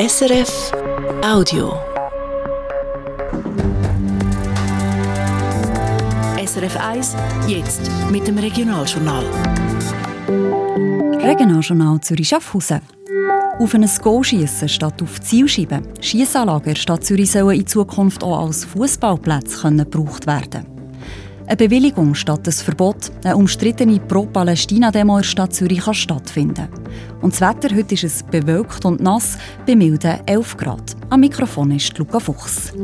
SRF Audio. SRF 1, jetzt mit dem Regionaljournal. Regionaljournal Zürich-Schaffhausen. Auf ein Go schiessen statt auf Zielscheiben. Schiessanlagen Stadt Zürich sollen in Zukunft auch als Fußballplätze gebraucht werden. Eine Bewilligung statt ein Verbot. Eine umstrittene Pro-Palästina-Demo in der Stadt Zürich kann stattfinden. Und das Wetter heute ist es bewölkt und nass, bei milden 11 Grad. Am Mikrofon ist Luca Fuchs.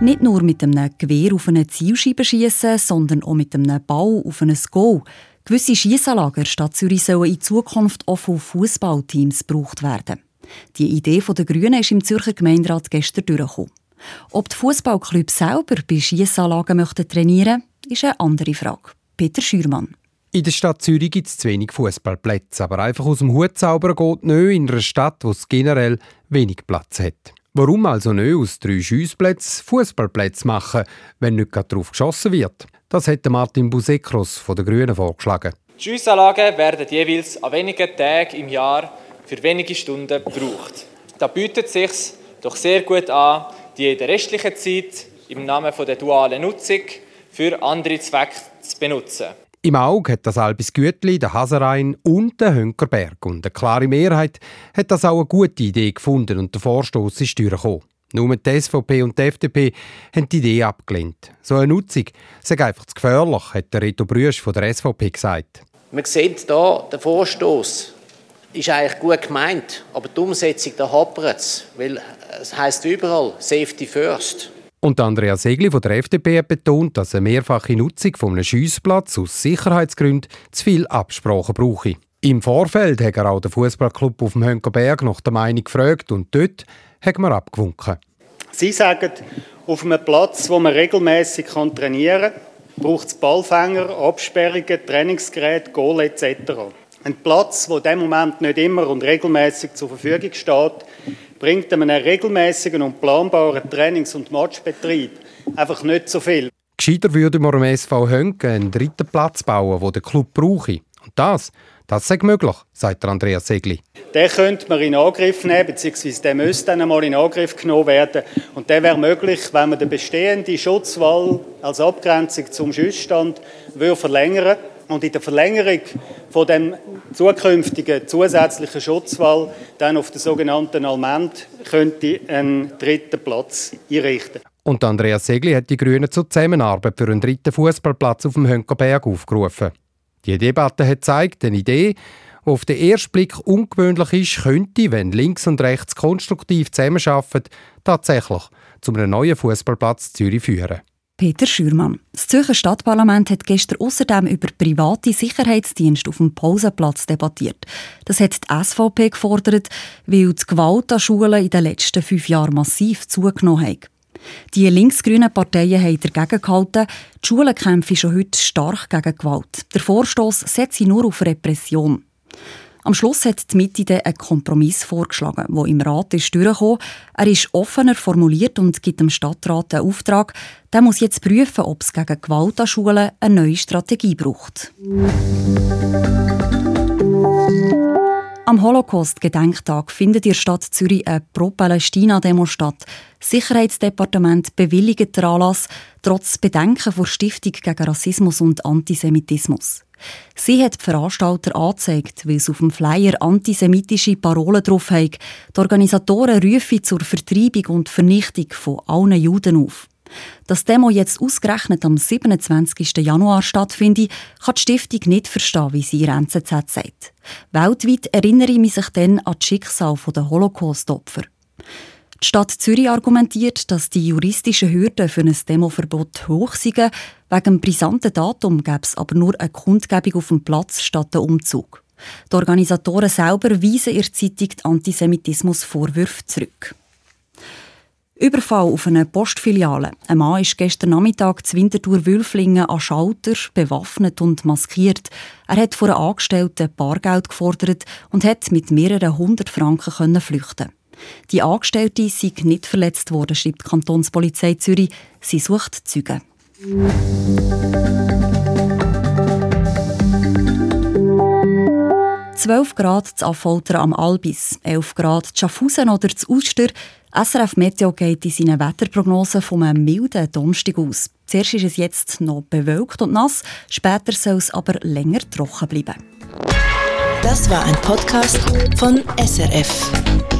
Nicht nur mit einem Gewehr auf eine Zielscheibe schiessen, sondern auch mit einem Ball auf ein Goal. Gewisse der Stadt Zürich sollen in Zukunft auch von Fußballteams gebraucht werden. Die Idee der Grünen ist im Zürcher Gemeinderat gestern durchgekommen. Ob die Fußballclubs selber bei Schiessanlagen möchten trainieren ist eine andere Frage. Peter Schürmann. In der Stadt Zürich gibt es zu wenig Fußballplätze, aber einfach aus dem Hut zaubern geht nicht in einer Stadt, wo es generell wenig Platz hat. Warum also nicht aus drei Schiessplätzen Fußballplätze machen, wenn nicht gerade darauf geschossen wird? Das hat Martin Busekros von den Grünen vorgeschlagen. Die Schiessanlagen werden jeweils an wenigen Tagen im Jahr für wenige Stunden gebraucht. Da bietet es sich doch sehr gut an, die in der restlichen Zeit im Namen der dualen Nutzung für andere Zwecke zu benutzen. Im Auge hat das Albis Gütli, der Haserein und der Hönkerberg. Und eine klare Mehrheit hat das auch eine gute Idee gefunden und der Vorstoß ist durchgekommen. Nur die SVP und die FDP haben die Idee abgelehnt. So eine Nutzung sei einfach zu gefährlich, hat der Reto Brüsch von der SVP gesagt. Wir sehen hier, der Vorstoß ist eigentlich gut gemeint, aber die Umsetzung, da hapert es, weil es heisst überall «Safety first». Und Andrea Segli von der FDP hat betont, dass eine mehrfache Nutzung von einem Schiessplatz aus Sicherheitsgründen zu viel Absprachen brauche. Im Vorfeld hat er auch den Fußballclub auf dem Hönkerberg nach der Meinung gefragt und dort hat man abgewunken. Sie sagen, auf einem Platz, wo man regelmäßig trainieren kann, braucht es Ballfänger, Absperrungen, Trainingsgeräte, Goal etc. Ein Platz, der in diesem Moment nicht immer und regelmäßig zur Verfügung steht, bringt einem regelmäßigen und planbaren Trainings- und Matchbetrieb einfach nicht so viel. Gescheiter würde man am SV Hönken einen dritten Platz bauen, den der Club brauche. Und das, das sei möglich, sagt Andreas Segli. Den könnte man in Angriff nehmen, beziehungsweise der müsste dann einmal in Angriff genommen werden. Und der wäre möglich, wenn man den bestehenden Schutzwall als Abgrenzung zum Schussstand verlängern würde und in der Verlängerung von dem zukünftigen zusätzlichen Schutzwall dann auf der sogenannten Almend könnte einen dritten Platz einrichten. Und Andreas Segli hat die Grünen zur Zusammenarbeit für einen dritten Fußballplatz auf dem Hönkerberg aufgerufen. Die Debatte hat gezeigt, eine Idee, die auf den ersten Blick ungewöhnlich ist, könnte, wenn links und rechts konstruktiv zusammenarbeiten, tatsächlich zu einem neuen Fußballplatz Zürich führen. Peter Schürmann. Das Zürcher Stadtparlament hat gestern außerdem über private Sicherheitsdienste auf dem Pausenplatz debattiert. Das hat die SVP gefordert, weil die Gewalt an Schulen in den letzten fünf Jahren massiv zugenommen hat. Die linksgrünen Parteien haben dagegen gehalten, die Schulen kämpfen schon heute stark gegen Gewalt. Der Vorstoß setzt sie nur auf Repression. Am Schluss hat die Mitte einen Kompromiss vorgeschlagen, der im Rat ist durchgekommen. Er ist offener formuliert und gibt dem Stadtrat einen Auftrag. Der muss jetzt prüfen, ob es gegen Gewalt an Schulen eine neue Strategie braucht. Am Holocaust-Gedenktag findet in der Stadt Zürich eine Pro-Palästina-Demo statt. Das Sicherheitsdepartement bewilligt den Anlass, trotz Bedenken vor Stiftung gegen Rassismus und Antisemitismus. Sie hat die Veranstalter angezeigt, weil es auf dem Flyer antisemitische Parolen drauf hat. Die Organisatoren rufen zur Vertreibung und Vernichtung von allen Juden auf. Dass Demo jetzt ausgerechnet am 27. Januar stattfindet, kann die Stiftung nicht verstehen, wie sie in NZZ sagt. Weltweit erinnere ich mich dann an das Schicksal der Holocaust-Opfer. Die Stadt Zürich argumentiert, dass die juristischen Hürden für ein Demoverbot hoch sind. Wegen dem brisanten Datum gäbe es aber nur eine Kundgebung auf dem Platz statt einem Umzug. Die Organisatoren selber weisen ihr Zeitung die Antisemitismusvorwürfe zurück. Überfall auf eine Postfiliale. Ein Mann ist gestern Nachmittag zu Winterthur-Wülflingen an Schalter, bewaffnet und maskiert. Er hat vor einem Angestellten Bargeld gefordert und hat mit mehreren hundert Franken flüchten die Angestellte sei nicht verletzt worden, schreibt die Kantonspolizei Zürich. Sie sucht Züge. 12 Grad zu Affolter am Albis, 11 Grad zu Schaffhausen oder zu Uster. SRF Meteo geht in seinen Wetterprognosen von einem milden Donnerstag aus. Zuerst ist es jetzt noch bewölkt und nass, später soll es aber länger trocken bleiben. Das war ein Podcast von SRF.